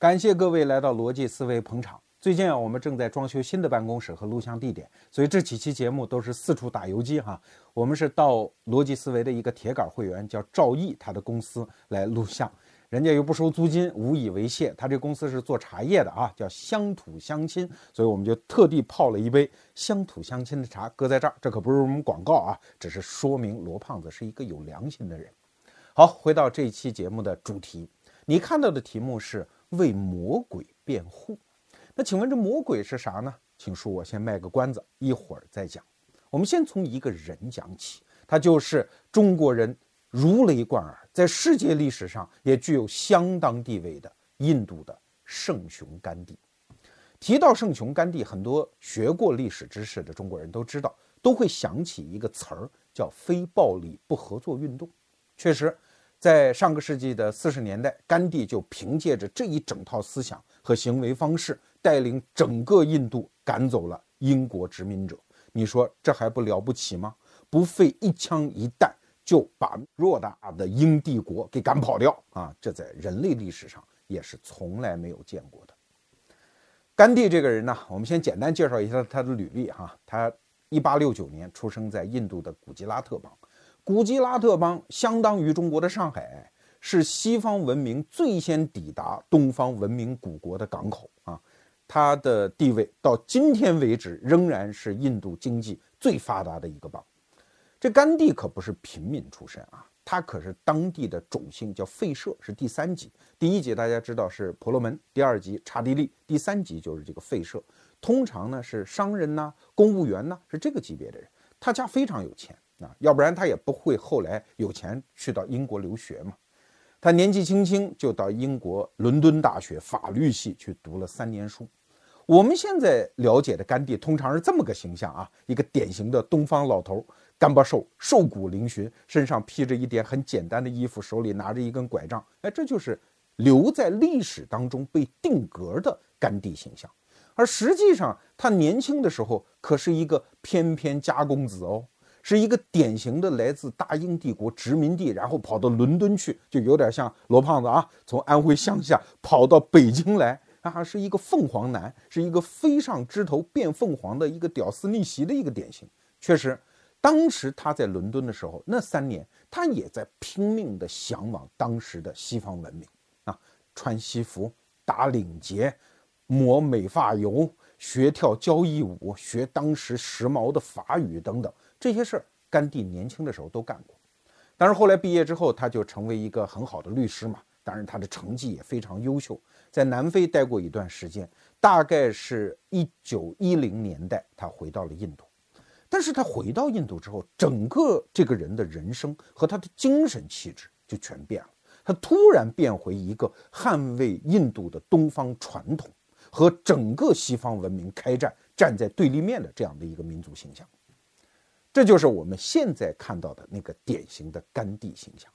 感谢各位来到逻辑思维捧场。最近啊，我们正在装修新的办公室和录像地点，所以这几期节目都是四处打游击哈。我们是到逻辑思维的一个铁杆会员叫赵毅他的公司来录像，人家又不收租金，无以为谢。他这公司是做茶叶的啊，叫乡土乡亲，所以我们就特地泡了一杯乡土乡亲的茶，搁在这儿。这可不是我们广告啊，只是说明罗胖子是一个有良心的人。好，回到这一期节目的主题，你看到的题目是为魔鬼辩护。那请问这魔鬼是啥呢？请恕我先卖个关子，一会儿再讲。我们先从一个人讲起，他就是中国人如雷贯耳，在世界历史上也具有相当地位的印度的圣雄甘地。提到圣雄甘地，很多学过历史知识的中国人都知道，都会想起一个词儿，叫非暴力不合作运动。确实。在上个世纪的四十年代，甘地就凭借着这一整套思想和行为方式，带领整个印度赶走了英国殖民者。你说这还不了不起吗？不费一枪一弹就把偌大的英帝国给赶跑掉啊！这在人类历史上也是从来没有见过的。甘地这个人呢，我们先简单介绍一下他的履历哈。他一八六九年出生在印度的古吉拉特邦。古吉拉特邦相当于中国的上海，是西方文明最先抵达东方文明古国的港口啊。它的地位到今天为止仍然是印度经济最发达的一个邦。这甘地可不是平民出身啊，他可是当地的种姓，叫费舍，是第三级。第一级大家知道是婆罗门，第二级刹帝利，第三级就是这个费舍。通常呢是商人呐、公务员呐，是这个级别的人。他家非常有钱。啊，要不然他也不会后来有钱去到英国留学嘛。他年纪轻轻就到英国伦敦大学法律系去读了三年书。我们现在了解的甘地通常是这么个形象啊，一个典型的东方老头，干巴瘦，瘦骨嶙峋，身上披着一点很简单的衣服，手里拿着一根拐杖。哎，这就是留在历史当中被定格的甘地形象。而实际上，他年轻的时候可是一个翩翩家公子哦。是一个典型的来自大英帝国殖民地，然后跑到伦敦去，就有点像罗胖子啊，从安徽乡下跑到北京来啊，是一个凤凰男，是一个飞上枝头变凤凰的一个屌丝逆袭的一个典型。确实，当时他在伦敦的时候，那三年他也在拼命的向往当时的西方文明啊，穿西服、打领结、抹美发油、学跳交谊舞、学当时时髦的法语等等。这些事儿，甘地年轻的时候都干过。但是后来毕业之后，他就成为一个很好的律师嘛。当然，他的成绩也非常优秀，在南非待过一段时间，大概是一九一零年代，他回到了印度。但是他回到印度之后，整个这个人的人生和他的精神气质就全变了。他突然变回一个捍卫印度的东方传统和整个西方文明开战、站在对立面的这样的一个民族形象。这就是我们现在看到的那个典型的甘地形象。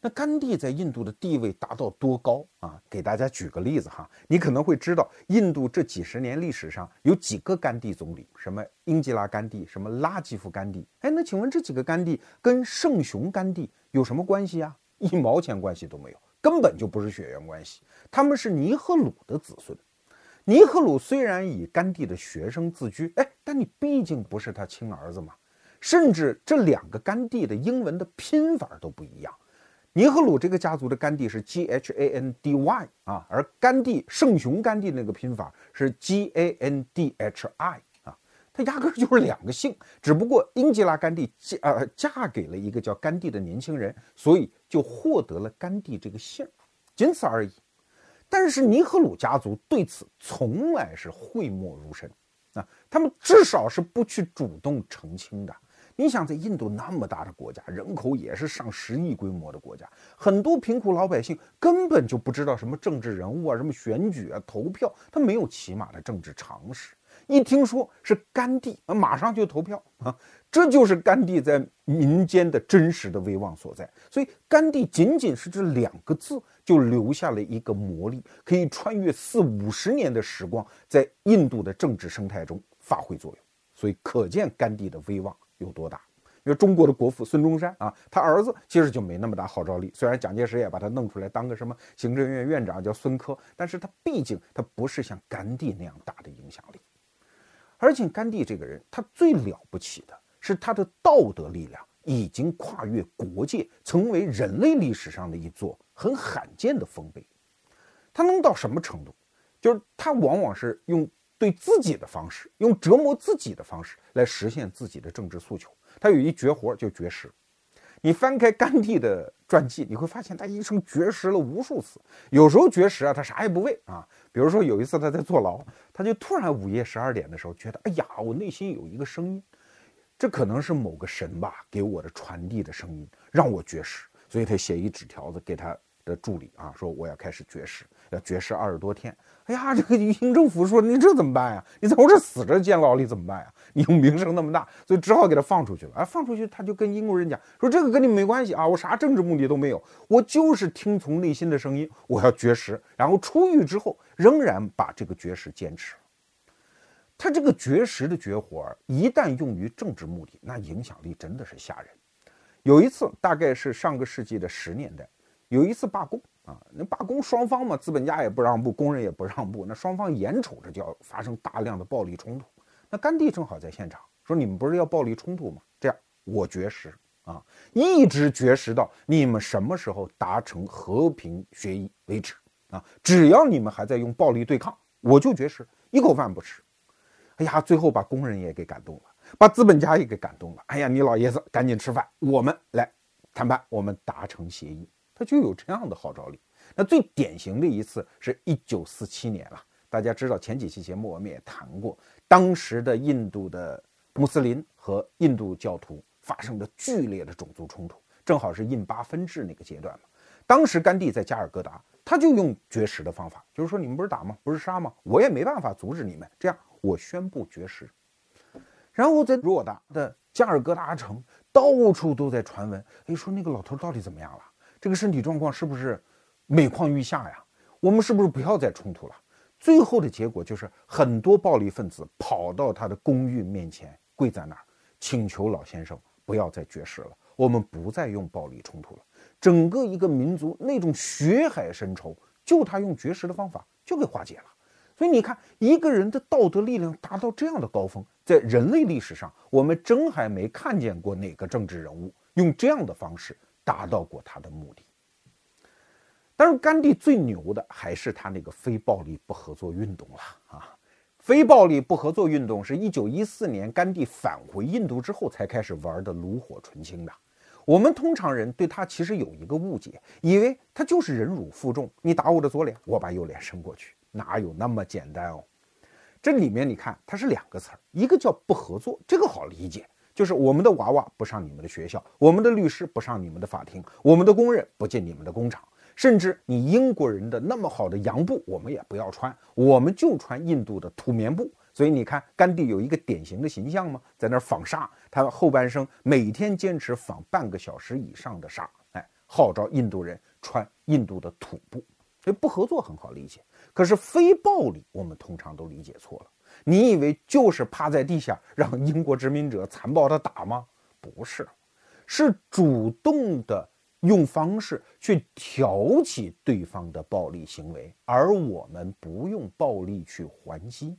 那甘地在印度的地位达到多高啊？给大家举个例子哈，你可能会知道，印度这几十年历史上有几个甘地总理，什么英吉拉甘地，什么拉吉夫甘地。哎，那请问这几个甘地跟圣雄甘地有什么关系啊？一毛钱关系都没有，根本就不是血缘关系。他们是尼赫鲁的子孙。尼赫鲁虽然以甘地的学生自居，哎，但你毕竟不是他亲儿子嘛。甚至这两个甘地的英文的拼法都不一样。尼赫鲁这个家族的甘地是 G H A N D Y 啊，而甘地圣雄甘地那个拼法是 G A N D H I 啊，他压根就是两个姓，只不过英吉拉甘地嫁呃嫁给了一个叫甘地的年轻人，所以就获得了甘地这个姓，仅此而已。但是尼赫鲁家族对此从来是讳莫如深啊，他们至少是不去主动澄清的。你想在印度那么大的国家，人口也是上十亿规模的国家，很多贫苦老百姓根本就不知道什么政治人物啊、什么选举啊、投票，他没有起码的政治常识。一听说是甘地，啊马上就投票啊！这就是甘地在民间的真实的威望所在。所以，甘地仅仅是这两个字，就留下了一个魔力，可以穿越四五十年的时光，在印度的政治生态中发挥作用。所以，可见甘地的威望。有多大？因为中国的国父孙中山啊，他儿子其实就没那么大号召力。虽然蒋介石也把他弄出来当个什么行政院院长，叫孙科，但是他毕竟他不是像甘地那样大的影响力。而且甘地这个人，他最了不起的是他的道德力量已经跨越国界，成为人类历史上的一座很罕见的丰碑。他能到什么程度？就是他往往是用对自己的方式，用折磨自己的方式来实现自己的政治诉求。他有一绝活，就绝食。你翻开甘地的传记，你会发现他一生绝食了无数次。有时候绝食啊，他啥也不为啊。比如说有一次他在坐牢，他就突然午夜十二点的时候，觉得哎呀，我内心有一个声音，这可能是某个神吧给我的传递的声音，让我绝食。所以他写一纸条子给他。的助理啊，说我要开始绝食，要绝食二十多天。哎呀，这个英政府说你这怎么办呀？你在我这死着监牢里怎么办呀？你又名声那么大，所以只好给他放出去了。啊，放出去他就跟英国人讲说这个跟你没关系啊，我啥政治目的都没有，我就是听从内心的声音，我要绝食。然后出狱之后仍然把这个绝食坚持。他这个绝食的绝活儿一旦用于政治目的，那影响力真的是吓人。有一次，大概是上个世纪的十年代。有一次罢工啊，那罢工双方嘛，资本家也不让步，工人也不让步，那双方眼瞅着就要发生大量的暴力冲突。那甘地正好在现场，说你们不是要暴力冲突吗？这样我绝食啊，一直绝食到你们什么时候达成和平协议为止啊！只要你们还在用暴力对抗，我就绝食，一口饭不吃。哎呀，最后把工人也给感动了，把资本家也给感动了。哎呀，你老爷子赶紧吃饭，我们来谈判，我们达成协议。他就有这样的号召力。那最典型的一次是一九四七年了。大家知道，前几期节目我们也谈过，当时的印度的穆斯林和印度教徒发生的剧烈的种族冲突，正好是印巴分治那个阶段嘛。当时甘地在加尔各答，他就用绝食的方法，就是说你们不是打吗？不是杀吗？我也没办法阻止你们，这样我宣布绝食。然后在偌大的加尔各答城，到处都在传闻，哎，说那个老头到底怎么样了？这个身体状况是不是每况愈下呀？我们是不是不要再冲突了？最后的结果就是很多暴力分子跑到他的公寓面前跪在那儿，请求老先生不要再绝食了，我们不再用暴力冲突了。整个一个民族那种血海深仇，就他用绝食的方法就给化解了。所以你看，一个人的道德力量达到这样的高峰，在人类历史上，我们真还没看见过哪个政治人物用这样的方式。达到过他的目的，但是甘地最牛的还是他那个非暴力不合作运动了啊！非暴力不合作运动是一九一四年甘地返回印度之后才开始玩的炉火纯青的。我们通常人对他其实有一个误解，以为他就是忍辱负重，你打我的左脸，我把右脸伸过去，哪有那么简单哦？这里面你看，它是两个词儿，一个叫不合作，这个好理解。就是我们的娃娃不上你们的学校，我们的律师不上你们的法庭，我们的工人不进你们的工厂，甚至你英国人的那么好的洋布，我们也不要穿，我们就穿印度的土棉布。所以你看，甘地有一个典型的形象吗？在那儿纺纱，他后半生每天坚持纺半个小时以上的纱，哎，号召印度人穿印度的土布。所以不合作很好理解，可是非暴力，我们通常都理解错了。你以为就是趴在地下让英国殖民者残暴的打吗？不是，是主动的用方式去挑起对方的暴力行为，而我们不用暴力去还击。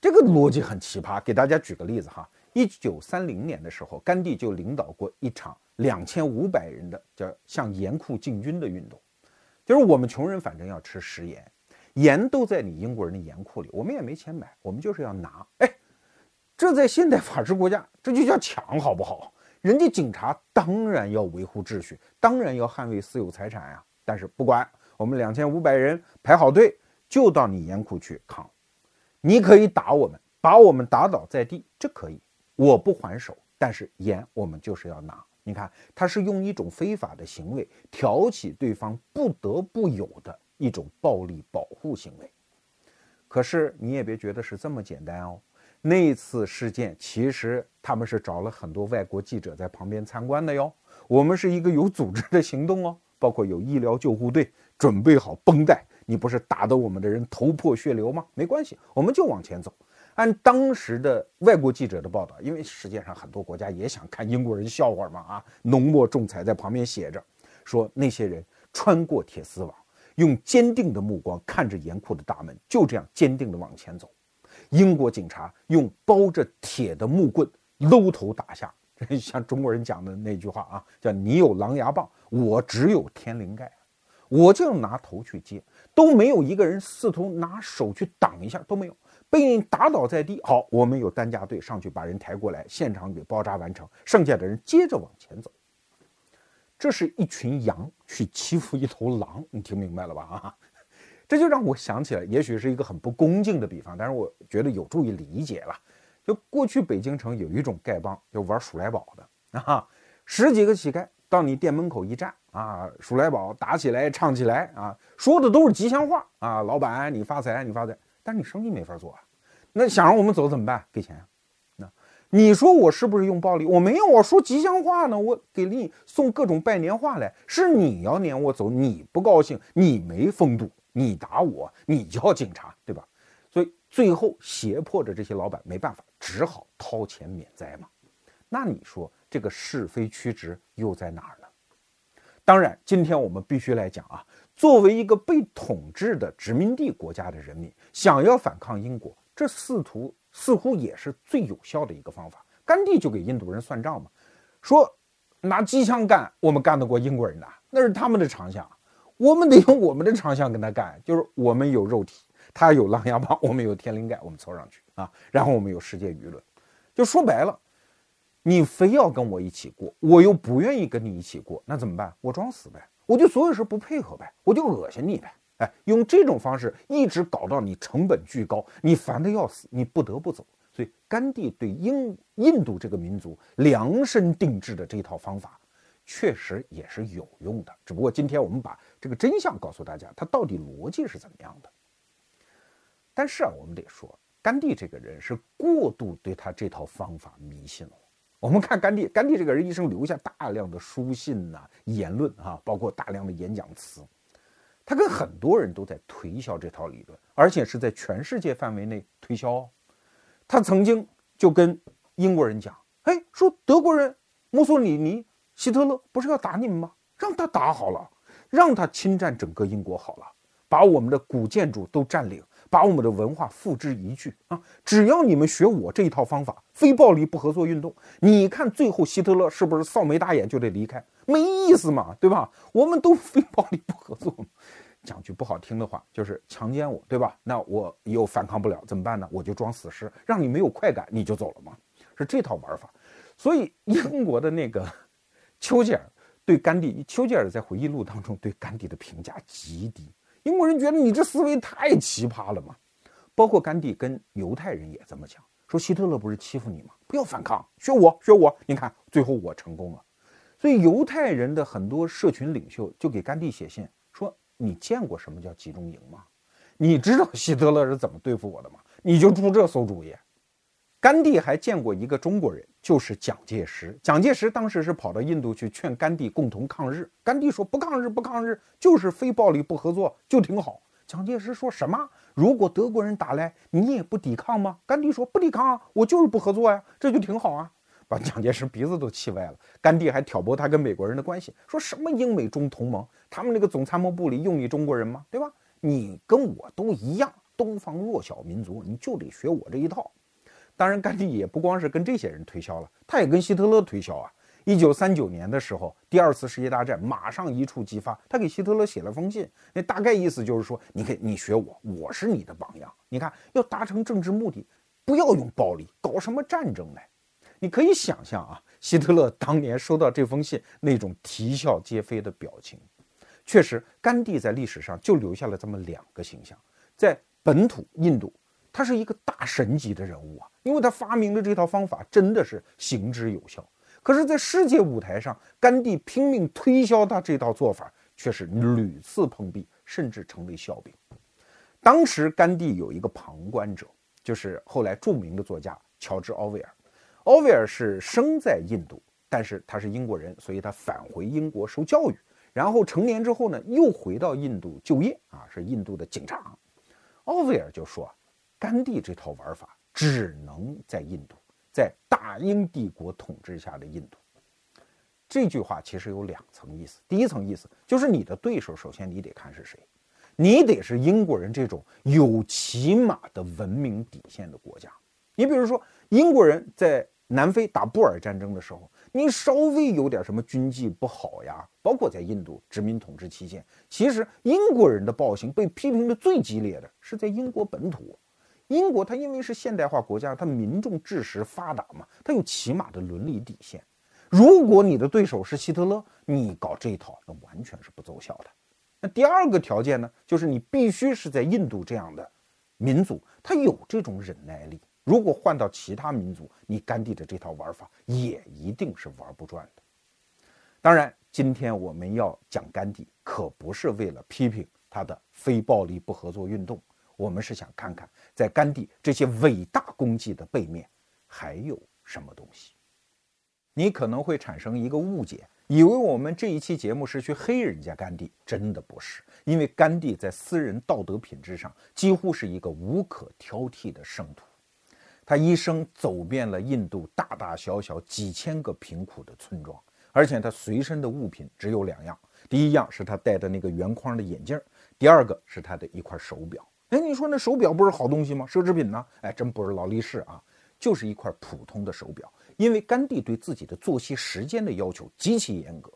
这个逻辑很奇葩。给大家举个例子哈，一九三零年的时候，甘地就领导过一场两千五百人的叫向盐库进军的运动，就是我们穷人反正要吃食盐。盐都在你英国人的盐库里，我们也没钱买，我们就是要拿。哎，这在现代法治国家，这就叫抢，好不好？人家警察当然要维护秩序，当然要捍卫私有财产呀。但是不管，我们两千五百人排好队，就到你盐库去扛。你可以打我们，把我们打倒在地，这可以，我不还手。但是盐我们就是要拿。你看，他是用一种非法的行为挑起对方不得不有的。一种暴力保护行为，可是你也别觉得是这么简单哦。那次事件其实他们是找了很多外国记者在旁边参观的哟。我们是一个有组织的行动哦，包括有医疗救护队准备好绷带。你不是打得我们的人头破血流吗？没关系，我们就往前走。按当时的外国记者的报道，因为世界上很多国家也想看英国人笑话嘛啊，浓墨重彩在旁边写着，说那些人穿过铁丝网，用坚定的目光看着严酷的大门，就这样坚定地往前走。英国警察用包着铁的木棍搂头打下，像中国人讲的那句话啊，叫“你有狼牙棒，我只有天灵盖”，我就要拿头去接，都没有一个人试图拿手去挡一下，都没有。被打倒在地，好，我们有担架队上去把人抬过来，现场给包扎完成，剩下的人接着往前走。这是一群羊去欺负一头狼，你听明白了吧？啊，这就让我想起来，也许是一个很不恭敬的比方，但是我觉得有助于理解了。就过去北京城有一种丐帮，就玩数来宝的啊，十几个乞丐到你店门口一站啊，数来宝打起来，唱起来啊，说的都是吉祥话啊，老板你发财，你发财。但是你生意没法做啊，那想让我们走怎么办？给钱。那你说我是不是用暴力？我没有，我说吉祥话呢，我给你送各种拜年话来。是你要撵我走，你不高兴，你没风度，你打我，你叫警察，对吧？所以最后胁迫着这些老板没办法，只好掏钱免灾嘛。那你说这个是非曲直又在哪儿呢？当然，今天我们必须来讲啊。作为一个被统治的殖民地国家的人民，想要反抗英国，这试图似乎也是最有效的一个方法。甘地就给印度人算账嘛，说拿机枪干，我们干得过英国人的，那是他们的长项，我们得用我们的长项跟他干，就是我们有肉体，他有狼牙棒，我们有天灵盖，我们凑上去啊，然后我们有世界舆论，就说白了，你非要跟我一起过，我又不愿意跟你一起过，那怎么办？我装死呗。我就所有事不配合呗，我就恶心你呗，哎，用这种方式一直搞到你成本巨高，你烦得要死，你不得不走。所以甘地对英印度这个民族量身定制的这套方法，确实也是有用的。只不过今天我们把这个真相告诉大家，他到底逻辑是怎么样的。但是啊，我们得说，甘地这个人是过度对他这套方法迷信了。我们看甘地，甘地这个人一生留下大量的书信呐、言论啊，包括大量的演讲词，他跟很多人都在推销这套理论，而且是在全世界范围内推销。哦他曾经就跟英国人讲：“哎，说德国人墨索里尼、希特勒不是要打你们吗？让他打好了，让他侵占整个英国好了，把我们的古建筑都占领。”把我们的文化付之一炬啊！只要你们学我这一套方法，非暴力不合作运动，你看最后希特勒是不是扫眉大眼就得离开？没意思嘛，对吧？我们都非暴力不合作，讲句不好听的话，就是强奸我，对吧？那我又反抗不了，怎么办呢？我就装死尸，让你没有快感，你就走了嘛，是这套玩法。所以英国的那个丘吉尔对甘地，丘吉尔在回忆录当中对甘地的评价极低。英国人觉得你这思维太奇葩了嘛，包括甘地跟犹太人也这么讲，说希特勒不是欺负你吗？不要反抗，学我，学我。你看最后我成功了，所以犹太人的很多社群领袖就给甘地写信说：“你见过什么叫集中营吗？你知道希特勒是怎么对付我的吗？你就出这馊主意。”甘地还见过一个中国人，就是蒋介石。蒋介石当时是跑到印度去劝甘地共同抗日。甘地说：“不抗日，不抗日，就是非暴力不合作，就挺好。”蒋介石说什么？如果德国人打来，你也不抵抗吗？甘地说：“不抵抗啊，我就是不合作呀，这就挺好啊。”把 蒋介石鼻子都气歪了。甘地还挑拨他跟美国人的关系，说什么英美中同盟，他们那个总参谋部里用你中国人吗？对吧？你跟我都一样，东方弱小民族，你就得学我这一套。当然，甘地也不光是跟这些人推销了，他也跟希特勒推销啊。一九三九年的时候，第二次世界大战马上一触即发，他给希特勒写了封信，那大概意思就是说，你看，你学我，我是你的榜样。你看，要达成政治目的，不要用暴力，搞什么战争呢？你可以想象啊，希特勒当年收到这封信那种啼笑皆非的表情。确实，甘地在历史上就留下了这么两个形象，在本土印度。他是一个大神级的人物啊，因为他发明的这套方法真的是行之有效。可是，在世界舞台上，甘地拼命推销他这套做法，却是屡次碰壁，甚至成为笑柄。当时，甘地有一个旁观者，就是后来著名的作家乔治·奥威尔。奥威尔是生在印度，但是他是英国人，所以他返回英国受教育，然后成年之后呢，又回到印度就业啊，是印度的警察。奥威尔就说。甘地这套玩法只能在印度，在大英帝国统治下的印度。这句话其实有两层意思。第一层意思就是你的对手，首先你得看是谁，你得是英国人这种有起码的文明底线的国家。你比如说，英国人在南非打布尔战争的时候，你稍微有点什么军纪不好呀，包括在印度殖民统治期间，其实英国人的暴行被批评的最激烈的是在英国本土。英国它因为是现代化国家，它民众知识发达嘛，它有起码的伦理底线。如果你的对手是希特勒，你搞这一套，那完全是不奏效的。那第二个条件呢，就是你必须是在印度这样的民族，他有这种忍耐力。如果换到其他民族，你甘地的这套玩法也一定是玩不转的。当然，今天我们要讲甘地，可不是为了批评他的非暴力不合作运动，我们是想看看在甘地这些伟大功绩的背面还有什么东西。你可能会产生一个误解，以为我们这一期节目是去黑人家甘地，真的不是。因为甘地在私人道德品质上几乎是一个无可挑剔的圣徒，他一生走遍了印度大大小小几千个贫苦的村庄，而且他随身的物品只有两样：第一样是他戴的那个圆框的眼镜，第二个是他的一块手表。哎，你说那手表不是好东西吗？奢侈品呢？哎，真不是劳力士啊，就是一块普通的手表。因为甘地对自己的作息时间的要求极其严格，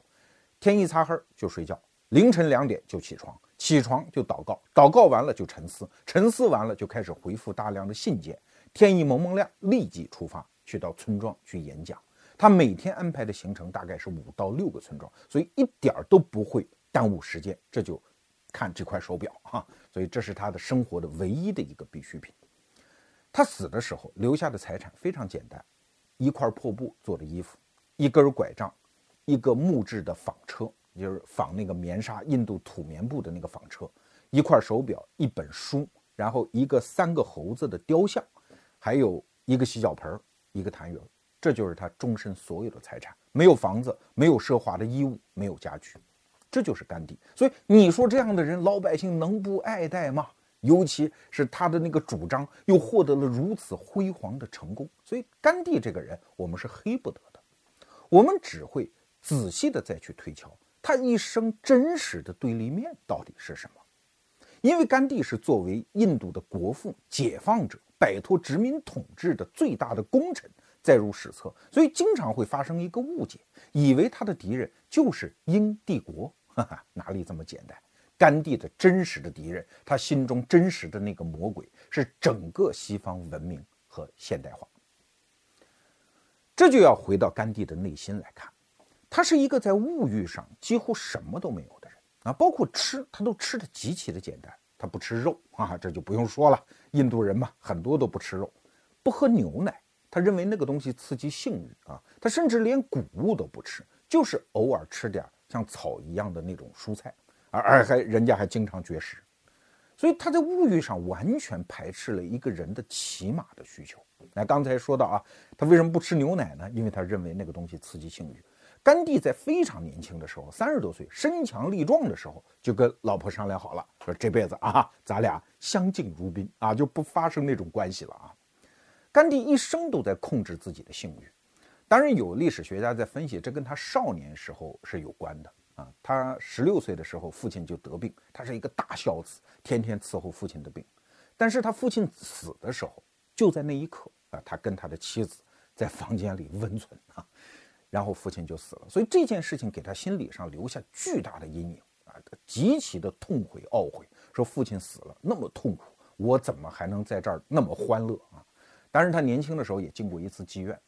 天一擦黑就睡觉，凌晨两点就起床，起床就祷告，祷告完了就沉思，沉思完了就开始回复大量的信件，天一蒙蒙亮立即出发去到村庄去演讲。他每天安排的行程大概是五到六个村庄，所以一点儿都不会耽误时间。这就看这块手表哈，所以这是他的生活的唯一的一个必需品。他死的时候留下的财产非常简单。一块破布做的衣服，一根拐杖，一个木质的纺车，就是纺那个棉纱、印度土棉布的那个纺车，一块手表，一本书，然后一个三个猴子的雕像，还有一个洗脚盆，一个痰盂，这就是他终身所有的财产。没有房子，没有奢华的衣物，没有家具，这就是甘地。所以你说这样的人，老百姓能不爱戴吗？尤其是他的那个主张又获得了如此辉煌的成功，所以甘地这个人我们是黑不得的，我们只会仔细的再去推敲他一生真实的对立面到底是什么。因为甘地是作为印度的国父、解放者，摆脱殖民统治的最大的功臣载入史册，所以经常会发生一个误解，以为他的敌人就是英帝国，哈哈，哪里这么简单？甘地的真实的敌人，他心中真实的那个魔鬼，是整个西方文明和现代化。这就要回到甘地的内心来看，他是一个在物欲上几乎什么都没有的人啊，包括吃，他都吃的极其的简单，他不吃肉啊，这就不用说了，印度人嘛，很多都不吃肉，不喝牛奶，他认为那个东西刺激性欲啊，他甚至连谷物都不吃，就是偶尔吃点儿像草一样的那种蔬菜。而而还人家还经常绝食，所以他在物欲上完全排斥了一个人的起码的需求。那刚才说到啊，他为什么不吃牛奶呢？因为他认为那个东西刺激性欲。甘地在非常年轻的时候，三十多岁，身强力壮的时候，就跟老婆商量好了，说这辈子啊，咱俩相敬如宾啊，就不发生那种关系了啊。甘地一生都在控制自己的性欲，当然有历史学家在分析，这跟他少年时候是有关的。啊，他十六岁的时候，父亲就得病，他是一个大孝子，天天伺候父亲的病。但是他父亲死的时候，就在那一刻啊，他跟他的妻子在房间里温存啊，然后父亲就死了。所以这件事情给他心理上留下巨大的阴影啊，极其的痛悔懊悔，说父亲死了那么痛苦，我怎么还能在这儿那么欢乐啊？当然，他年轻的时候也进过一次妓院，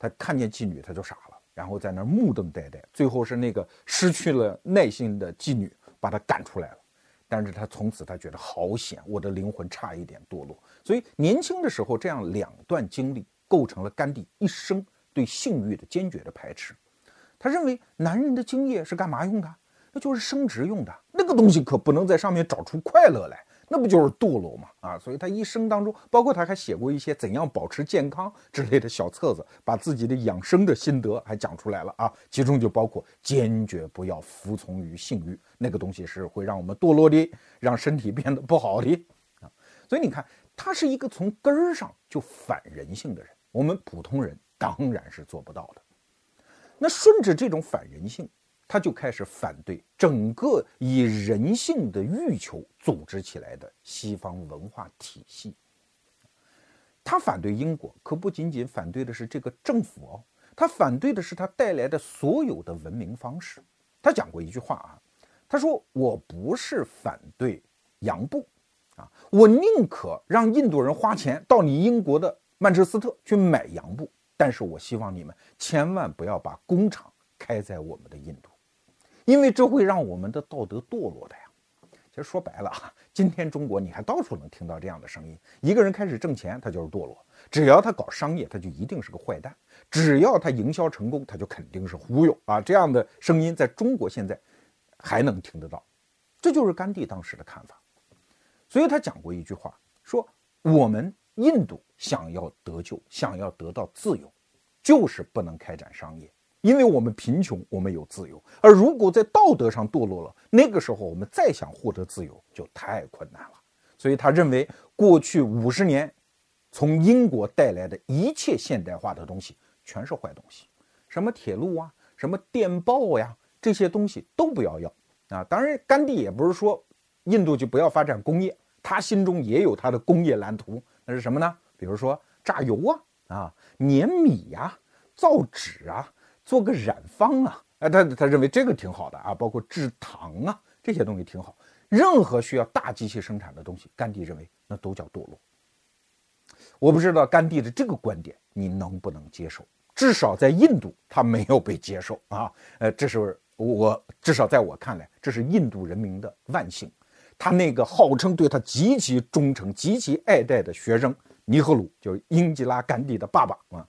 他看见妓女他就傻了。然后在那儿目瞪呆呆，最后是那个失去了耐心的妓女把他赶出来了。但是他从此他觉得好险，我的灵魂差一点堕落。所以年轻的时候这样两段经历构成了甘地一生对性欲的坚决的排斥。他认为男人的精液是干嘛用的？那就是生殖用的，那个东西可不能在上面找出快乐来。那不就是堕落吗？啊，所以他一生当中，包括他还写过一些怎样保持健康之类的小册子，把自己的养生的心得还讲出来了啊。其中就包括坚决不要服从于性欲，那个东西是会让我们堕落的，让身体变得不好的啊。所以你看，他是一个从根儿上就反人性的人，我们普通人当然是做不到的。那顺着这种反人性，他就开始反对整个以人性的欲求组织起来的西方文化体系。他反对英国，可不仅仅反对的是这个政府哦，他反对的是他带来的所有的文明方式。他讲过一句话啊，他说：“我不是反对洋布。”啊，我宁可让印度人花钱到你英国的曼彻斯特去买洋布，但是我希望你们千万不要把工厂开在我们的印度，因为这会让我们的道德堕落的呀。其实说白了啊，今天中国你还到处能听到这样的声音：一个人开始挣钱，他就是堕落；只要他搞商业，他就一定是个坏蛋；只要他营销成功，他就肯定是忽悠啊。这样的声音在中国现在还能听得到，这就是甘地当时的看法。所以他讲过一句话，说我们印度想要得救，想要得到自由，就是不能开展商业，因为我们贫穷，我们有自由。而如果在道德上堕落了，那个时候我们再想获得自由就太困难了。所以他认为，过去五十年从英国带来的一切现代化的东西全是坏东西，什么铁路啊，什么电报呀，这些东西都不要要啊。当然，甘地也不是说。印度就不要发展工业，他心中也有他的工业蓝图，那是什么呢？比如说榨油啊，啊碾米呀，造纸啊，做个染坊啊，哎，他他认为这个挺好的啊，包括制糖啊，这些东西挺好。任何需要大机器生产的东西，甘地认为那都叫堕落。我不知道甘地的这个观点你能不能接受？至少在印度他没有被接受啊，呃，这是我至少在我看来，这是印度人民的万幸。他那个号称对他极其忠诚、极其爱戴的学生尼赫鲁，就是英吉拉·甘地的爸爸啊，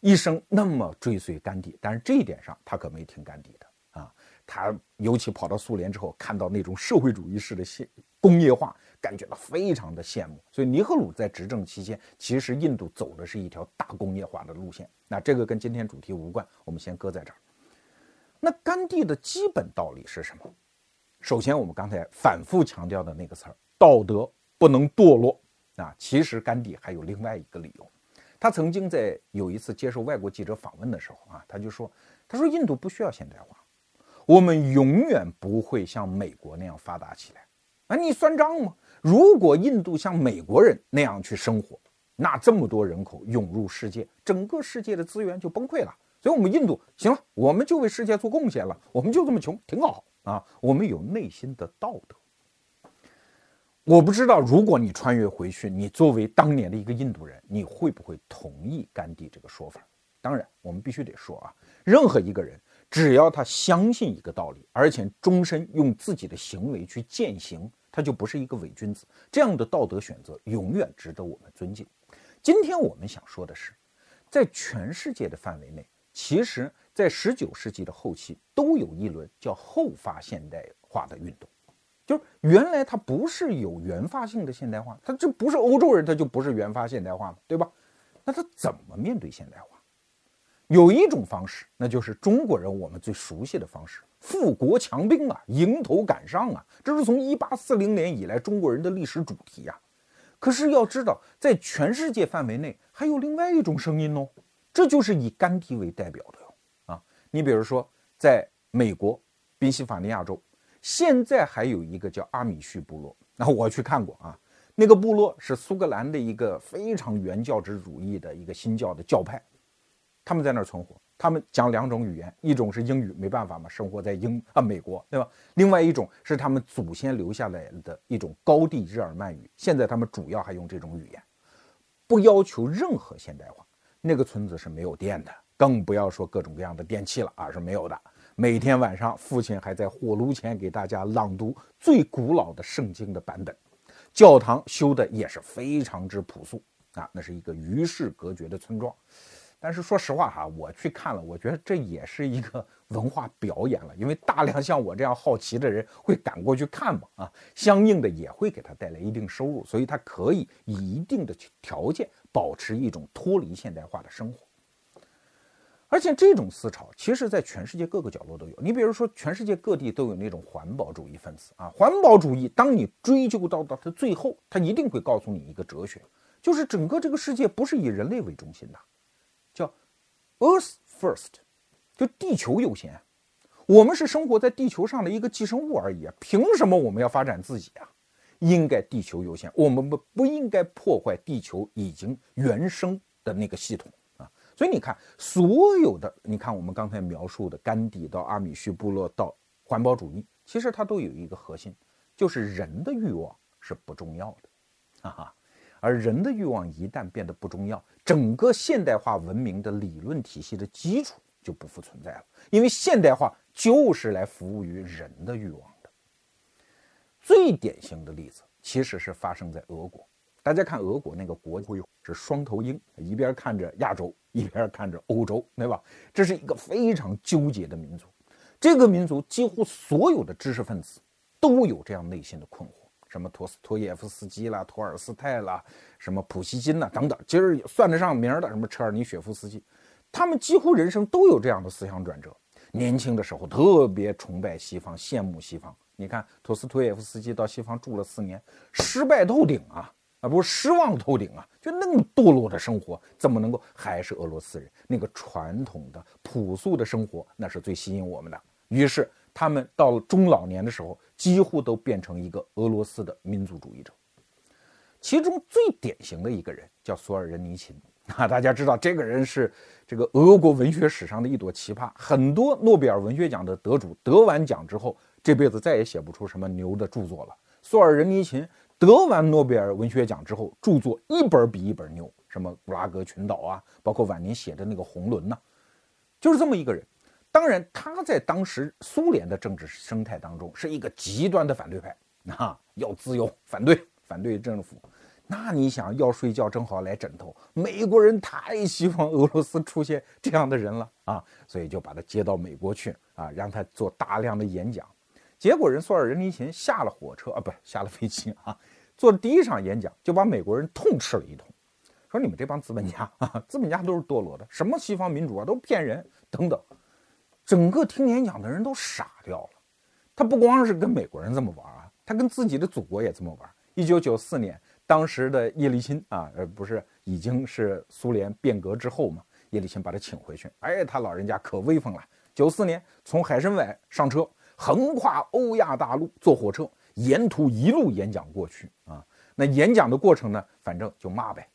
一生那么追随甘地，但是这一点上他可没听甘地的啊。他尤其跑到苏联之后，看到那种社会主义式的现工业化，感觉到非常的羡慕。所以尼赫鲁在执政期间，其实印度走的是一条大工业化的路线。那这个跟今天主题无关，我们先搁在这儿。那甘地的基本道理是什么？首先，我们刚才反复强调的那个词儿“道德不能堕落”啊，其实甘地还有另外一个理由。他曾经在有一次接受外国记者访问的时候啊，他就说：“他说印度不需要现代化，我们永远不会像美国那样发达起来。啊，你算账吗？如果印度像美国人那样去生活，那这么多人口涌入世界，整个世界的资源就崩溃了。所以，我们印度行了，我们就为世界做贡献了，我们就这么穷，挺好。”啊，我们有内心的道德。我不知道，如果你穿越回去，你作为当年的一个印度人，你会不会同意甘地这个说法？当然，我们必须得说啊，任何一个人，只要他相信一个道理，而且终身用自己的行为去践行，他就不是一个伪君子。这样的道德选择永远值得我们尊敬。今天我们想说的是，在全世界的范围内，其实。在十九世纪的后期，都有一轮叫后发现代化的运动，就是原来它不是有原发性的现代化，它这不是欧洲人，他就不是原发现代化嘛，对吧？那他怎么面对现代化？有一种方式，那就是中国人我们最熟悉的方式——富国强兵啊，迎头赶上啊，这是从一八四零年以来中国人的历史主题呀。可是要知道，在全世界范围内还有另外一种声音哦，这就是以甘地为代表的啊。你比如说，在美国宾夕法尼亚州，现在还有一个叫阿米旭部落。那我去看过啊，那个部落是苏格兰的一个非常原教旨主义的一个新教的教派，他们在那儿存活。他们讲两种语言，一种是英语，没办法嘛，生活在英啊美国，对吧？另外一种是他们祖先留下来的一种高地日耳曼语，现在他们主要还用这种语言，不要求任何现代化。那个村子是没有电的。更不要说各种各样的电器了啊，是没有的。每天晚上，父亲还在火炉前给大家朗读最古老的圣经的版本。教堂修的也是非常之朴素啊，那是一个与世隔绝的村庄。但是说实话哈，我去看了，我觉得这也是一个文化表演了，因为大量像我这样好奇的人会赶过去看嘛啊，相应的也会给他带来一定收入，所以他可以以一定的条件保持一种脱离现代化的生活。而且这种思潮，其实在全世界各个角落都有。你比如说，全世界各地都有那种环保主义分子啊。环保主义，当你追究到到它最后，它一定会告诉你一个哲学，就是整个这个世界不是以人类为中心的，叫 Earth First，就地球优先。我们是生活在地球上的一个寄生物而已啊，凭什么我们要发展自己啊？应该地球优先，我们不不应该破坏地球已经原生的那个系统。所以你看，所有的你看我们刚才描述的甘地到阿米什部落到环保主义，其实它都有一个核心，就是人的欲望是不重要的，哈哈。而人的欲望一旦变得不重要，整个现代化文明的理论体系的基础就不复存在了，因为现代化就是来服务于人的欲望的。最典型的例子其实是发生在俄国。大家看俄国那个国徽是双头鹰，一边看着亚洲，一边看着欧洲，对吧？这是一个非常纠结的民族。这个民族几乎所有的知识分子都有这样内心的困惑，什么托斯托耶夫斯基啦、托尔斯泰啦、什么普希金呐等等，今儿算得上名的什么车尔尼雪夫斯基，他们几乎人生都有这样的思想转折。年轻的时候特别崇拜西方，羡慕西方。你看托斯托耶夫斯基到西方住了四年，失败透顶啊！啊，不是失望透顶啊！就那么堕落的生活，怎么能够还是俄罗斯人那个传统的朴素的生活？那是最吸引我们的。于是他们到了中老年的时候，几乎都变成一个俄罗斯的民族主义者。其中最典型的一个人叫索尔仁尼琴 啊，大家知道这个人是这个俄国文学史上的一朵奇葩，很多诺贝尔文学奖的得主得完奖之后，这辈子再也写不出什么牛的著作了。索尔仁尼琴。得完诺贝尔文学奖之后，著作一本比一本牛，什么布拉格群岛啊，包括晚年写的那个《红轮》呐，就是这么一个人。当然，他在当时苏联的政治生态当中是一个极端的反对派，啊，要自由，反对反对政府。那你想要睡觉正好来枕头，美国人太希望俄罗斯出现这样的人了啊，所以就把他接到美国去啊，让他做大量的演讲。结果人索尔仁尼琴下了火车啊，不下了飞机啊，做第一场演讲就把美国人痛斥了一通，说你们这帮资本家啊，资本家都是堕落的，什么西方民主啊都骗人等等，整个听演讲的人都傻掉了。他不光是跟美国人这么玩啊，他跟自己的祖国也这么玩。一九九四年，当时的叶利钦啊，呃，不是已经是苏联变革之后嘛，叶利钦把他请回去，哎，他老人家可威风了。九四年从海参崴上车。横跨欧亚大陆，坐火车，沿途一路演讲过去啊。那演讲的过程呢，反正就骂呗。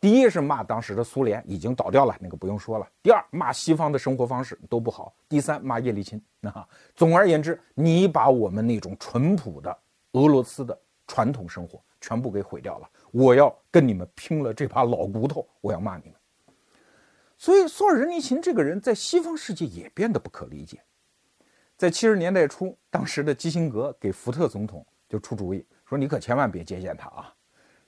第一是骂当时的苏联已经倒掉了，那个不用说了。第二骂西方的生活方式都不好。第三骂叶利钦啊。总而言之，你把我们那种淳朴的俄罗斯的传统生活全部给毁掉了。我要跟你们拼了这把老骨头，我要骂你们。所以索尔仁尼琴这个人在西方世界也变得不可理解。在七十年代初，当时的基辛格给福特总统就出主意，说你可千万别接见他啊！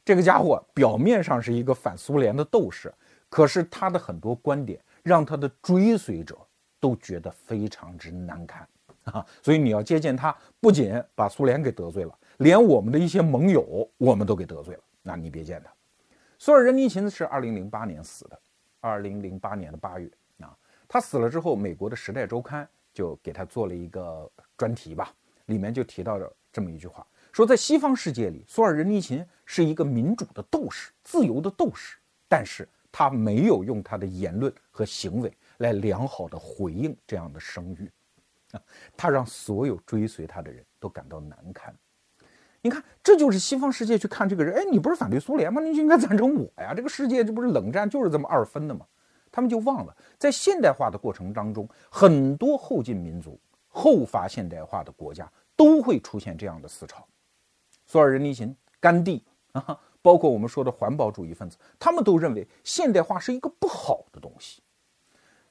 这个家伙表面上是一个反苏联的斗士，可是他的很多观点让他的追随者都觉得非常之难堪啊！所以你要接见他，不仅把苏联给得罪了，连我们的一些盟友我们都给得罪了。那你别见他。索尔仁尼琴是二零零八年死的，二零零八年的八月啊，他死了之后，美国的《时代周刊》。就给他做了一个专题吧，里面就提到了这么一句话，说在西方世界里，索尔仁尼琴是一个民主的斗士，自由的斗士，但是他没有用他的言论和行为来良好的回应这样的声誉，啊，他让所有追随他的人都感到难堪。你看，这就是西方世界去看这个人，哎，你不是反对苏联吗？你就应该赞成我呀！这个世界这不是冷战就是这么二分的吗？他们就忘了，在现代化的过程当中，很多后进民族、后发现代化的国家都会出现这样的思潮。索尔仁尼琴、甘地啊，包括我们说的环保主义分子，他们都认为现代化是一个不好的东西。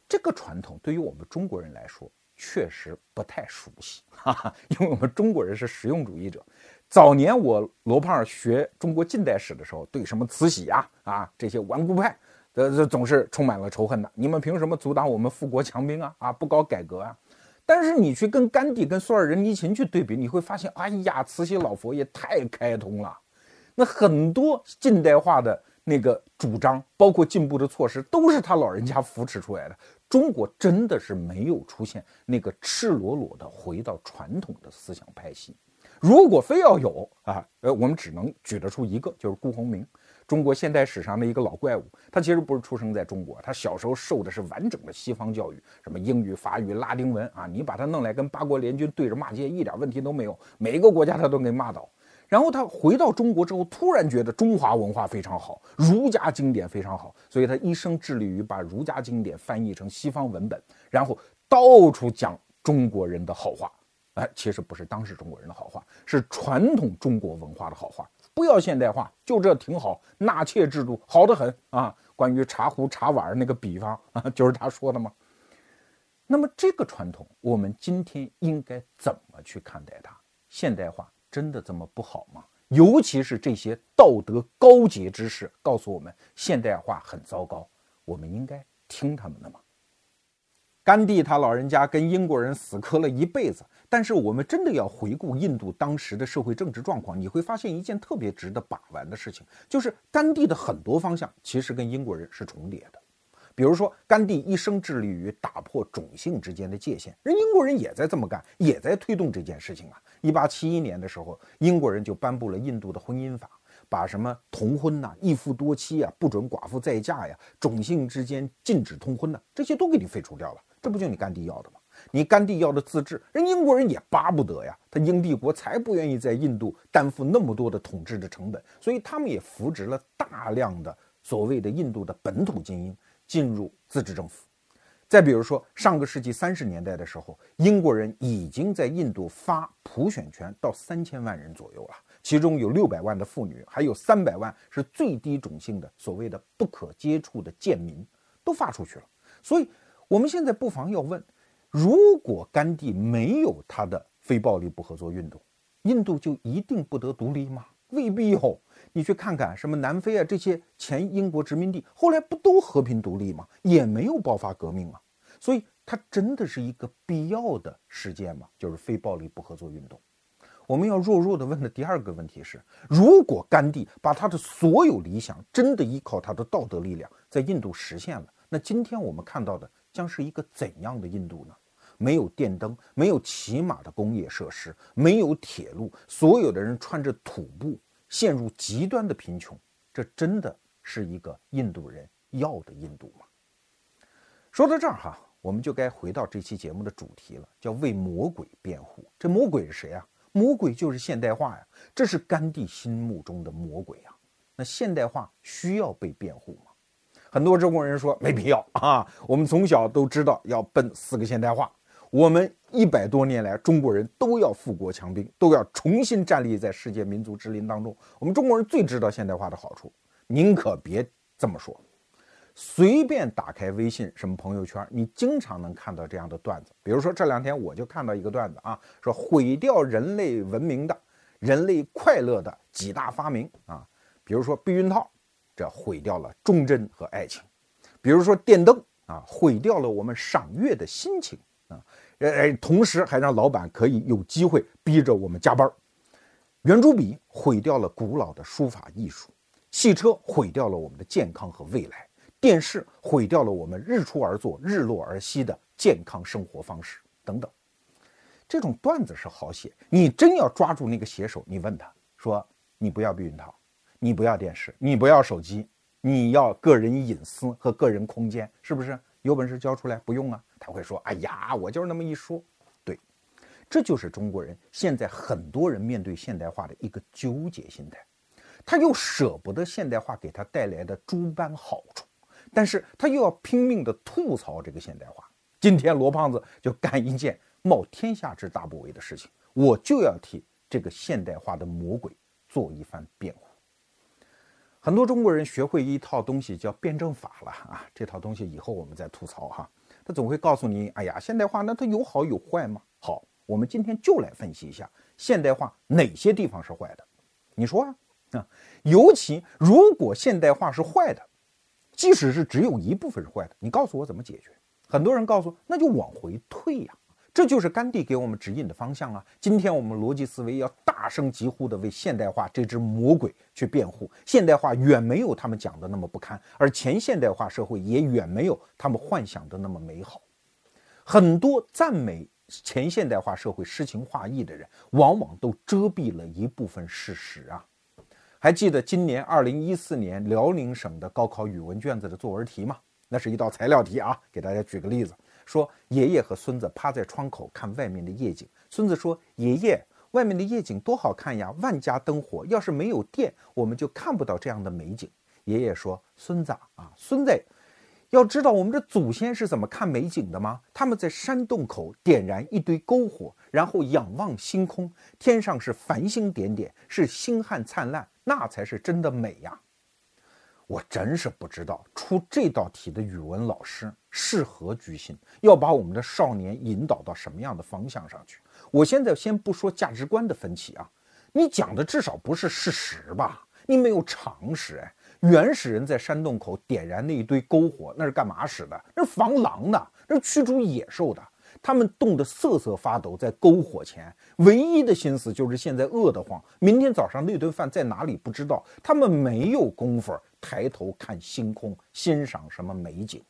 这个传统对于我们中国人来说确实不太熟悉，哈哈，因为我们中国人是实用主义者。早年我罗胖学中国近代史的时候，对什么慈禧呀啊这些顽固派。这这总是充满了仇恨的。你们凭什么阻挡我们富国强兵啊？啊，不搞改革啊？但是你去跟甘地、跟索尔仁尼琴去对比，你会发现，哎呀，慈禧老佛爷太开通了。那很多近代化的那个主张，包括进步的措施，都是他老人家扶持出来的。中国真的是没有出现那个赤裸裸的回到传统的思想派系。如果非要有啊，呃，我们只能举得出一个，就是辜鸿铭，中国现代史上的一个老怪物。他其实不是出生在中国，他小时候受的是完整的西方教育，什么英语、法语、拉丁文啊，你把他弄来跟八国联军对着骂街，一点问题都没有，每一个国家他都给骂倒。然后他回到中国之后，突然觉得中华文化非常好，儒家经典非常好，所以他一生致力于把儒家经典翻译成西方文本，然后到处讲中国人的好话。哎，其实不是当时中国人的好话，是传统中国文化的好话。不要现代化，就这挺好。纳妾制度好得很啊！关于茶壶、茶碗那个比方啊，就是他说的吗？那么这个传统，我们今天应该怎么去看待它？现代化？真的这么不好吗？尤其是这些道德高洁之士告诉我们，现代化很糟糕，我们应该听他们的吗？甘地他老人家跟英国人死磕了一辈子，但是我们真的要回顾印度当时的社会政治状况，你会发现一件特别值得把玩的事情，就是甘地的很多方向其实跟英国人是重叠的。比如说，甘地一生致力于打破种姓之间的界限，人英国人也在这么干，也在推动这件事情啊。一八七一年的时候，英国人就颁布了印度的婚姻法，把什么同婚呐、一夫多妻啊、不准寡妇再嫁呀、种姓之间禁止通婚呐，这些都给你废除掉了。这不就你甘地要的吗？你甘地要的自治，人英国人也巴不得呀。他英帝国才不愿意在印度担负那么多的统治的成本，所以他们也扶植了大量的所谓的印度的本土精英。进入自治政府。再比如说，上个世纪三十年代的时候，英国人已经在印度发普选权到三千万人左右了，其中有六百万的妇女，还有三百万是最低种姓的所谓的不可接触的贱民，都发出去了。所以，我们现在不妨要问：如果甘地没有他的非暴力不合作运动，印度就一定不得独立吗？未必哦。你去看看什么南非啊这些前英国殖民地，后来不都和平独立吗？也没有爆发革命啊，所以它真的是一个必要的事件吗？就是非暴力不合作运动。我们要弱弱的问的第二个问题是：如果甘地把他的所有理想真的依靠他的道德力量在印度实现了，那今天我们看到的将是一个怎样的印度呢？没有电灯，没有起码的工业设施，没有铁路，所有的人穿着土布。陷入极端的贫穷，这真的是一个印度人要的印度吗？说到这儿哈，我们就该回到这期节目的主题了，叫为魔鬼辩护。这魔鬼是谁啊？魔鬼就是现代化呀，这是甘地心目中的魔鬼啊。那现代化需要被辩护吗？很多中国人说没必要啊，我们从小都知道要奔四个现代化。我们一百多年来，中国人都要富国强兵，都要重新站立在世界民族之林当中。我们中国人最知道现代化的好处，您可别这么说。随便打开微信什么朋友圈，你经常能看到这样的段子。比如说这两天我就看到一个段子啊，说毁掉人类文明的、人类快乐的几大发明啊，比如说避孕套，这毁掉了忠贞和爱情；比如说电灯啊，毁掉了我们赏月的心情啊。呃，同时还让老板可以有机会逼着我们加班。圆珠笔毁掉了古老的书法艺术，汽车毁掉了我们的健康和未来，电视毁掉了我们日出而作、日落而息的健康生活方式等等。这种段子是好写，你真要抓住那个写手，你问他说：“你不要避孕套，你不要电视，你不要手机，你要个人隐私和个人空间，是不是？有本事交出来，不用啊。”他会说：“哎呀，我就是那么一说。”对，这就是中国人现在很多人面对现代化的一个纠结心态。他又舍不得现代化给他带来的诸般好处，但是他又要拼命的吐槽这个现代化。今天罗胖子就干一件冒天下之大不韪的事情，我就要替这个现代化的魔鬼做一番辩护。很多中国人学会一套东西叫辩证法了啊，这套东西以后我们再吐槽哈。他总会告诉你：“哎呀，现代化那它有好有坏吗？”好，我们今天就来分析一下现代化哪些地方是坏的。你说啊？啊，尤其如果现代化是坏的，即使是只有一部分是坏的，你告诉我怎么解决？很多人告诉那就往回退呀，这就是甘地给我们指引的方向啊！今天我们逻辑思维要大声疾呼的为现代化这只魔鬼去辩护。现代化远没有他们讲的那么不堪，而前现代化社会也远没有他们幻想的那么美好。很多赞美前现代化社会诗情画意的人，往往都遮蔽了一部分事实啊！还记得今年二零一四年辽宁省的高考语文卷子的作文题吗？那是一道材料题啊！给大家举个例子。说爷爷和孙子趴在窗口看外面的夜景。孙子说：“爷爷，外面的夜景多好看呀！万家灯火，要是没有电，我们就看不到这样的美景。”爷爷说：“孙子啊，孙子，要知道我们的祖先是怎么看美景的吗？他们在山洞口点燃一堆篝火，然后仰望星空，天上是繁星点点，是星汉灿烂，那才是真的美呀！”我真是不知道出这道题的语文老师是何居心，要把我们的少年引导到什么样的方向上去？我现在先不说价值观的分歧啊，你讲的至少不是事实吧？你没有常识哎！原始人在山洞口点燃那一堆篝火，那是干嘛使的？那是防狼的，那是驱逐野兽的。他们冻得瑟瑟发抖，在篝火前，唯一的心思就是现在饿得慌，明天早上那顿饭在哪里不知道。他们没有功夫抬头看星空，欣赏什么美景。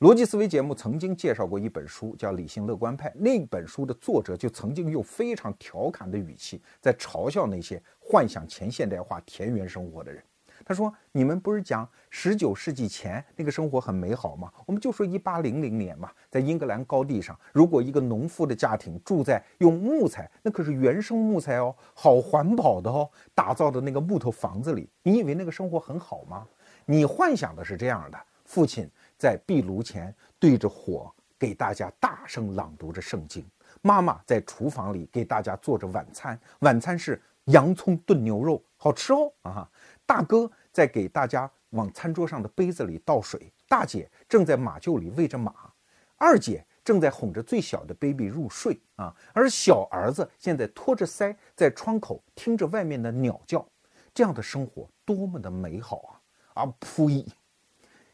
逻辑思维节目曾经介绍过一本书，叫《理性乐观派》。那本书的作者就曾经用非常调侃的语气，在嘲笑那些幻想前现代化田园生活的人。他说：“你们不是讲十九世纪前那个生活很美好吗？我们就说一八零零年嘛，在英格兰高地上，如果一个农夫的家庭住在用木材，那可是原生木材哦，好环保的哦，打造的那个木头房子里，你以为那个生活很好吗？你幻想的是这样的：父亲在壁炉前对着火给大家大声朗读着圣经，妈妈在厨房里给大家做着晚餐，晚餐是洋葱炖牛肉，好吃哦啊！大哥。”在给大家往餐桌上的杯子里倒水，大姐正在马厩里喂着马，二姐正在哄着最小的 baby 入睡啊，而小儿子现在托着腮在窗口听着外面的鸟叫，这样的生活多么的美好啊！啊呸！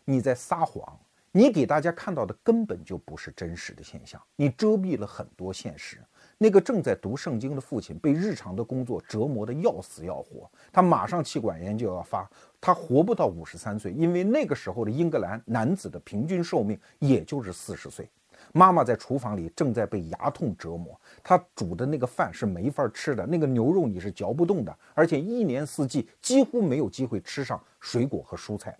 你在撒谎，你给大家看到的根本就不是真实的现象，你遮蔽了很多现实。那个正在读圣经的父亲被日常的工作折磨得要死要活，他马上气管炎就要发，他活不到五十三岁，因为那个时候的英格兰男子的平均寿命也就是四十岁。妈妈在厨房里正在被牙痛折磨，她煮的那个饭是没法吃的，那个牛肉你是嚼不动的，而且一年四季几乎没有机会吃上水果和蔬菜。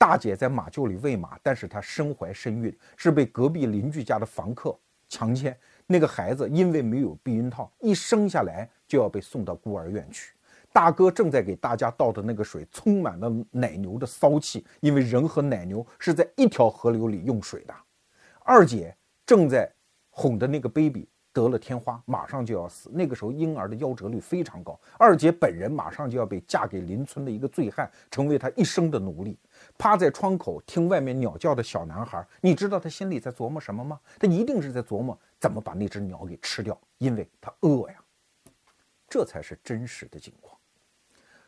大姐在马厩里喂马，但是她身怀身孕，是被隔壁邻居家的房客强奸。那个孩子因为没有避孕套，一生下来就要被送到孤儿院去。大哥正在给大家倒的那个水充满了奶牛的骚气，因为人和奶牛是在一条河流里用水的。二姐正在哄的那个 baby 得了天花，马上就要死。那个时候婴儿的夭折率非常高。二姐本人马上就要被嫁给邻村的一个醉汉，成为他一生的奴隶。趴在窗口听外面鸟叫的小男孩，你知道他心里在琢磨什么吗？他一定是在琢磨。怎么把那只鸟给吃掉？因为他饿呀，这才是真实的境况。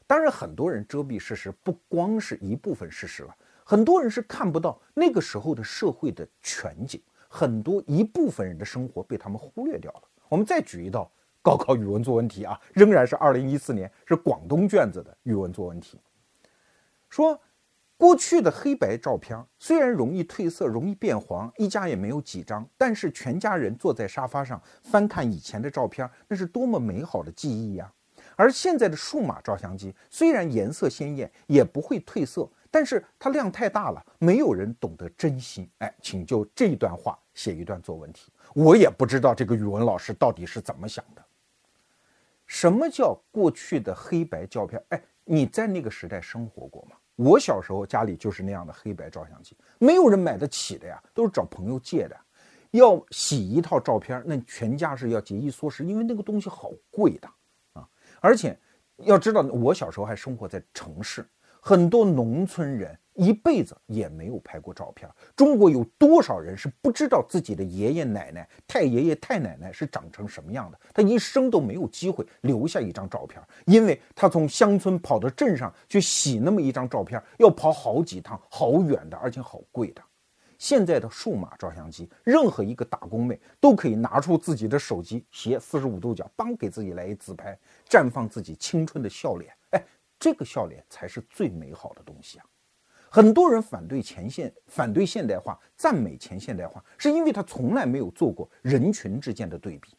当然，很多人遮蔽事实，不光是一部分事实了，很多人是看不到那个时候的社会的全景，很多一部分人的生活被他们忽略掉了。我们再举一道高考语文作文题啊，仍然是二零一四年，是广东卷子的语文作文题，说。过去的黑白照片虽然容易褪色、容易变黄，一家也没有几张，但是全家人坐在沙发上翻看以前的照片，那是多么美好的记忆呀！而现在的数码照相机虽然颜色鲜艳，也不会褪色，但是它量太大了，没有人懂得珍惜。哎，请就这一段话写一段作文题。我也不知道这个语文老师到底是怎么想的。什么叫过去的黑白照片？哎，你在那个时代生活过吗？我小时候家里就是那样的黑白照相机，没有人买得起的呀，都是找朋友借的。要洗一套照片，那全家是要节衣缩食，因为那个东西好贵的啊。而且要知道，我小时候还生活在城市，很多农村人。一辈子也没有拍过照片。中国有多少人是不知道自己的爷爷奶奶、太爷爷太奶奶是长成什么样的？他一生都没有机会留下一张照片，因为他从乡村跑到镇上去洗那么一张照片，要跑好几趟，好远的，而且好贵的。现在的数码照相机，任何一个打工妹都可以拿出自己的手机，斜四十五度角，帮给自己来一自拍，绽放自己青春的笑脸。哎，这个笑脸才是最美好的东西啊！很多人反对前现，反对现代化，赞美前现代化，是因为他从来没有做过人群之间的对比。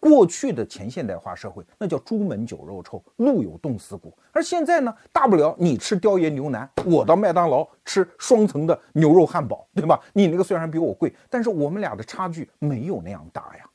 过去的前现代化社会，那叫朱门酒肉臭，路有冻死骨。而现在呢，大不了你吃雕爷牛腩，我到麦当劳吃双层的牛肉汉堡，对吧？你那个虽然比我贵，但是我们俩的差距没有那样大呀。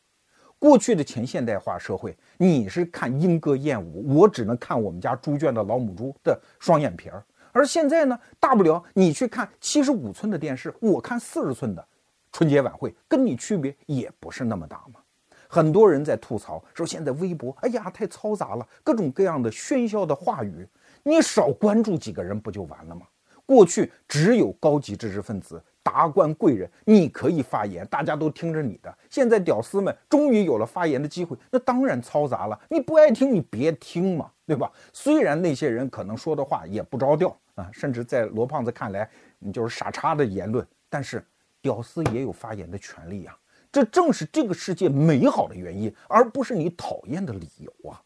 过去的前现代化社会，你是看莺歌燕舞，我只能看我们家猪圈的老母猪的双眼皮儿。而现在呢，大不了你去看七十五寸的电视，我看四十寸的春节晚会，跟你区别也不是那么大嘛。很多人在吐槽说，现在微博，哎呀，太嘈杂了，各种各样的喧嚣的话语，你少关注几个人不就完了吗？过去只有高级知识分子、达官贵人，你可以发言，大家都听着你的。现在屌丝们终于有了发言的机会，那当然嘈杂了。你不爱听，你别听嘛，对吧？虽然那些人可能说的话也不着调啊，甚至在罗胖子看来，你就是傻叉的言论，但是屌丝也有发言的权利呀。这正是这个世界美好的原因，而不是你讨厌的理由啊！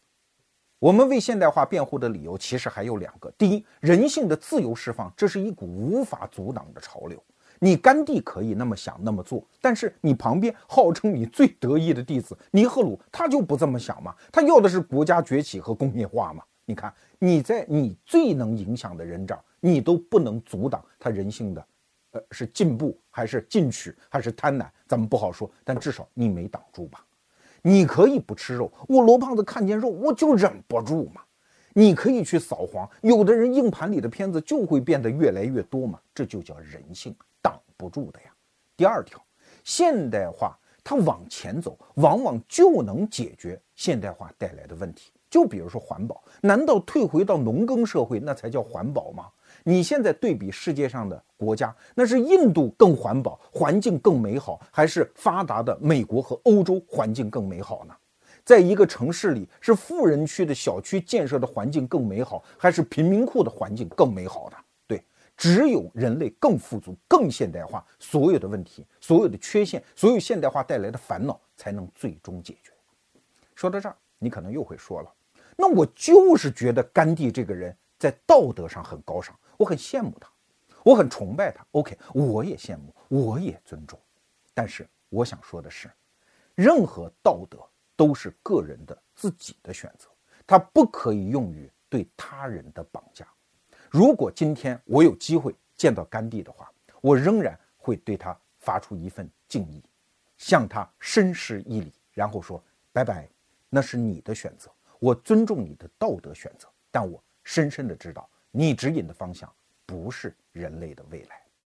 我们为现代化辩护的理由其实还有两个：第一，人性的自由释放，这是一股无法阻挡的潮流。你甘地可以那么想那么做，但是你旁边号称你最得意的弟子尼赫鲁，他就不这么想吗？他要的是国家崛起和工业化嘛？你看，你在你最能影响的人这儿，你都不能阻挡他人性的。呃，是进步还是进取还是贪婪，咱们不好说。但至少你没挡住吧？你可以不吃肉，我罗胖子看见肉我就忍不住嘛。你可以去扫黄，有的人硬盘里的片子就会变得越来越多嘛，这就叫人性，挡不住的呀。第二条，现代化它往前走，往往就能解决现代化带来的问题。就比如说环保，难道退回到农耕社会那才叫环保吗？你现在对比世界上的国家，那是印度更环保，环境更美好，还是发达的美国和欧洲环境更美好呢？在一个城市里，是富人区的小区建设的环境更美好，还是贫民窟的环境更美好呢？对，只有人类更富足、更现代化，所有的问题、所有的缺陷、所有现代化带来的烦恼，才能最终解决。说到这儿，你可能又会说了，那我就是觉得甘地这个人在道德上很高尚。我很羡慕他，我很崇拜他。OK，我也羡慕，我也尊重。但是我想说的是，任何道德都是个人的自己的选择，它不可以用于对他人的绑架。如果今天我有机会见到甘地的话，我仍然会对他发出一份敬意，向他深施一礼，然后说：“拜拜，那是你的选择，我尊重你的道德选择，但我深深的知道。”你指引的方向不是人类的未来。